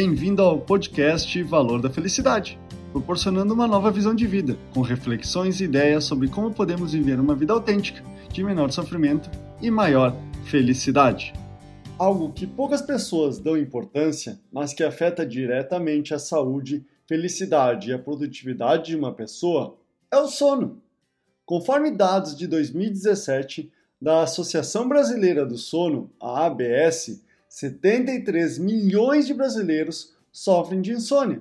Bem-vindo ao podcast Valor da Felicidade, proporcionando uma nova visão de vida, com reflexões e ideias sobre como podemos viver uma vida autêntica, de menor sofrimento e maior felicidade. Algo que poucas pessoas dão importância, mas que afeta diretamente a saúde, felicidade e a produtividade de uma pessoa, é o sono. Conforme dados de 2017 da Associação Brasileira do Sono, a ABS, 73 milhões de brasileiros sofrem de insônia.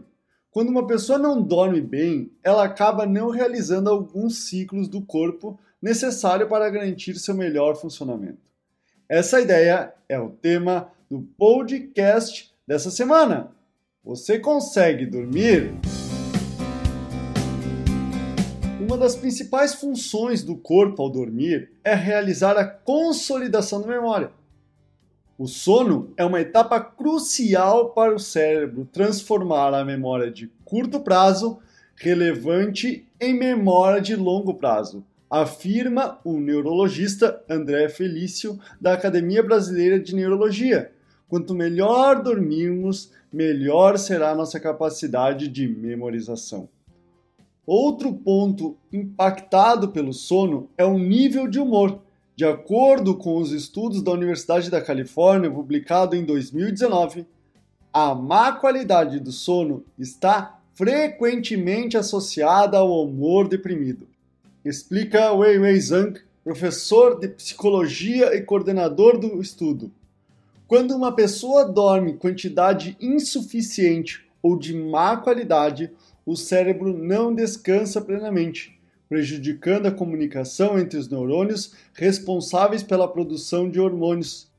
Quando uma pessoa não dorme bem, ela acaba não realizando alguns ciclos do corpo necessário para garantir seu melhor funcionamento. Essa ideia é o tema do podcast dessa semana. Você consegue dormir? Uma das principais funções do corpo ao dormir é realizar a consolidação da memória. O sono é uma etapa crucial para o cérebro transformar a memória de curto prazo relevante em memória de longo prazo, afirma o neurologista André Felício da Academia Brasileira de Neurologia. Quanto melhor dormirmos, melhor será nossa capacidade de memorização. Outro ponto impactado pelo sono é o nível de humor. De acordo com os estudos da Universidade da Califórnia, publicado em 2019, a má qualidade do sono está frequentemente associada ao humor deprimido. Explica Wei Wei Zhang, professor de psicologia e coordenador do estudo. Quando uma pessoa dorme quantidade insuficiente ou de má qualidade, o cérebro não descansa plenamente, prejudicando a comunicação entre os neurônios responsáveis pela produção de hormônios,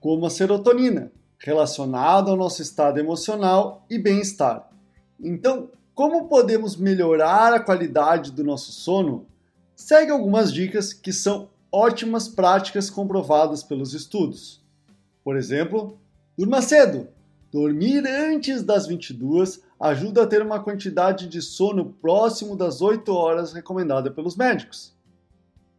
como a serotonina, relacionado ao nosso estado emocional e bem-estar. Então, como podemos melhorar a qualidade do nosso sono? Segue algumas dicas que são ótimas práticas comprovadas pelos estudos. Por exemplo, durma cedo. Dormir antes das 22 ajuda a ter uma quantidade de sono próximo das 8 horas recomendada pelos médicos.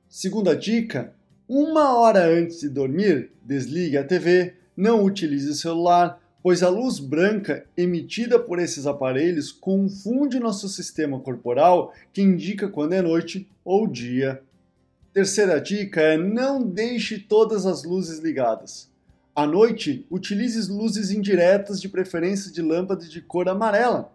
Segunda dica: uma hora antes de dormir, desligue a TV, não utilize o celular, pois a luz branca emitida por esses aparelhos confunde nosso sistema corporal, que indica quando é noite ou dia. Terceira dica é não deixe todas as luzes ligadas. À noite, utilize luzes indiretas, de preferência de lâmpadas de cor amarela.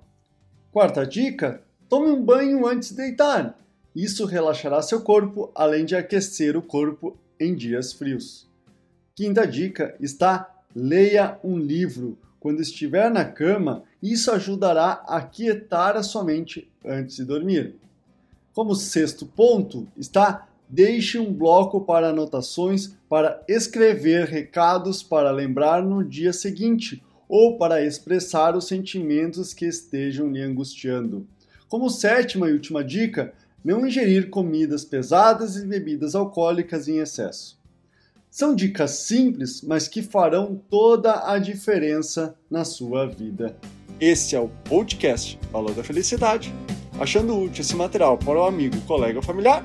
Quarta dica: tome um banho antes de deitar. Isso relaxará seu corpo, além de aquecer o corpo em dias frios. Quinta dica está: leia um livro. Quando estiver na cama, isso ajudará a quietar a sua mente antes de dormir. Como sexto ponto está Deixe um bloco para anotações para escrever recados para lembrar no dia seguinte ou para expressar os sentimentos que estejam lhe angustiando. Como sétima e última dica, não ingerir comidas pesadas e bebidas alcoólicas em excesso. São dicas simples, mas que farão toda a diferença na sua vida. Esse é o podcast Valor da Felicidade. Achando útil esse material para o amigo, colega ou familiar,